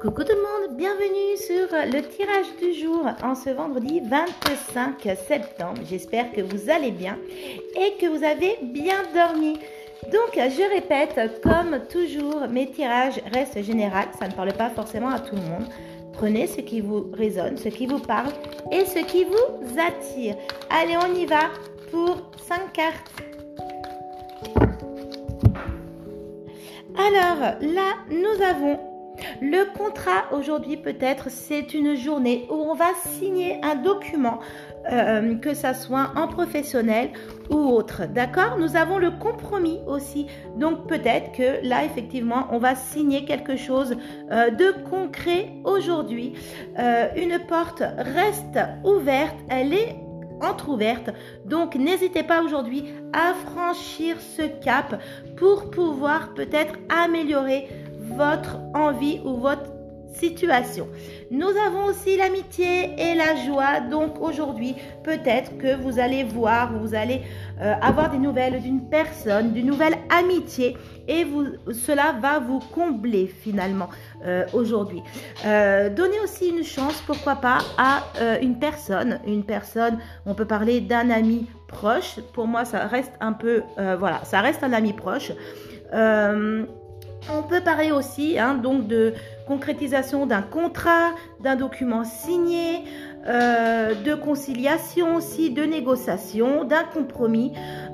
Coucou tout le monde, bienvenue sur le tirage du jour en ce vendredi 25 septembre. J'espère que vous allez bien et que vous avez bien dormi. Donc je répète, comme toujours, mes tirages restent généraux, ça ne parle pas forcément à tout le monde. Prenez ce qui vous résonne, ce qui vous parle et ce qui vous attire. Allez, on y va pour 5 cartes. Alors là, nous avons le contrat aujourd'hui peut-être c'est une journée où on va signer un document, euh, que ça soit en professionnel ou autre. D'accord? Nous avons le compromis aussi. Donc peut-être que là effectivement on va signer quelque chose euh, de concret aujourd'hui. Euh, une porte reste ouverte, elle est entrouverte. Donc n'hésitez pas aujourd'hui à franchir ce cap pour pouvoir peut-être améliorer votre envie ou votre situation. Nous avons aussi l'amitié et la joie. Donc aujourd'hui, peut-être que vous allez voir, vous allez euh, avoir des nouvelles d'une personne, d'une nouvelle amitié et vous, cela va vous combler finalement euh, aujourd'hui. Euh, donnez aussi une chance, pourquoi pas, à une personne. Une personne, on peut parler d'un ami proche. Pour moi, ça reste un peu, voilà, ça reste un ami proche. On peut parler aussi hein, donc de concrétisation d'un contrat, d'un document signé, euh, de conciliation aussi, de négociation, d'un compromis.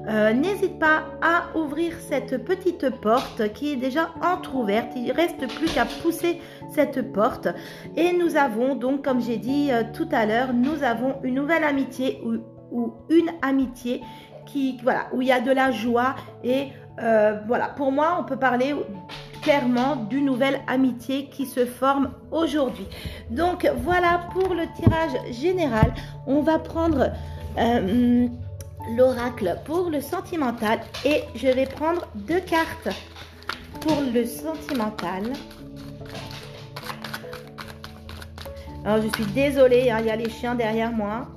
Euh, n'hésite pas à ouvrir cette petite porte qui est déjà entr'ouverte. Il reste plus qu'à pousser cette porte. Et nous avons donc, comme j'ai dit euh, tout à l'heure, nous avons une nouvelle amitié ou, ou une amitié qui, voilà, où il y a de la joie et voilà, pour moi, on peut parler clairement d'une nouvelle amitié qui se forme aujourd'hui. Donc voilà pour le tirage général. On va prendre euh, l'oracle pour le sentimental et je vais prendre deux cartes pour le sentimental. Alors je suis désolée, hein, il y a les chiens derrière moi.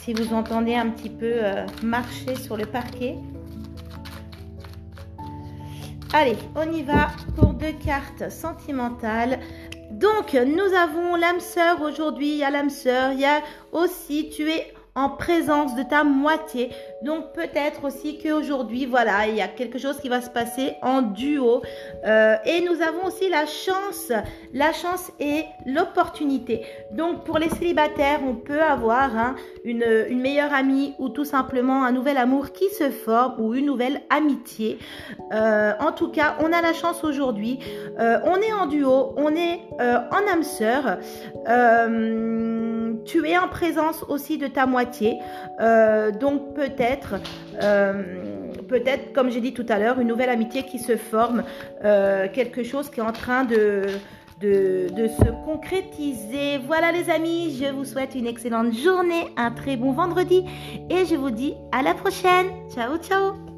Si vous entendez un petit peu euh, marcher sur le parquet. Allez, on y va pour deux cartes sentimentales. Donc, nous avons l'âme sœur aujourd'hui. Il y a l'âme sœur. Il y a aussi tu es en présence de ta moitié. Donc peut-être aussi qu'aujourd'hui, voilà, il y a quelque chose qui va se passer en duo. Euh, et nous avons aussi la chance, la chance et l'opportunité. Donc pour les célibataires, on peut avoir hein, une, meilleure amie ou tout simplement un nouvel amour qui se forme ou une nouvelle amitié. Euh, en tout cas, on a la chance aujourd'hui. Euh, on est en duo, on est en âme sœur tu es en présence aussi de ta moitié. Donc peut-être, euh, peut-être, comme j'ai dit tout à l'heure, une nouvelle amitié qui se forme, euh, quelque chose qui est en train de, se concrétiser. Voilà les amis, je vous souhaite une excellente journée, un très bon vendredi et je vous dis à la prochaine. Ciao, ciao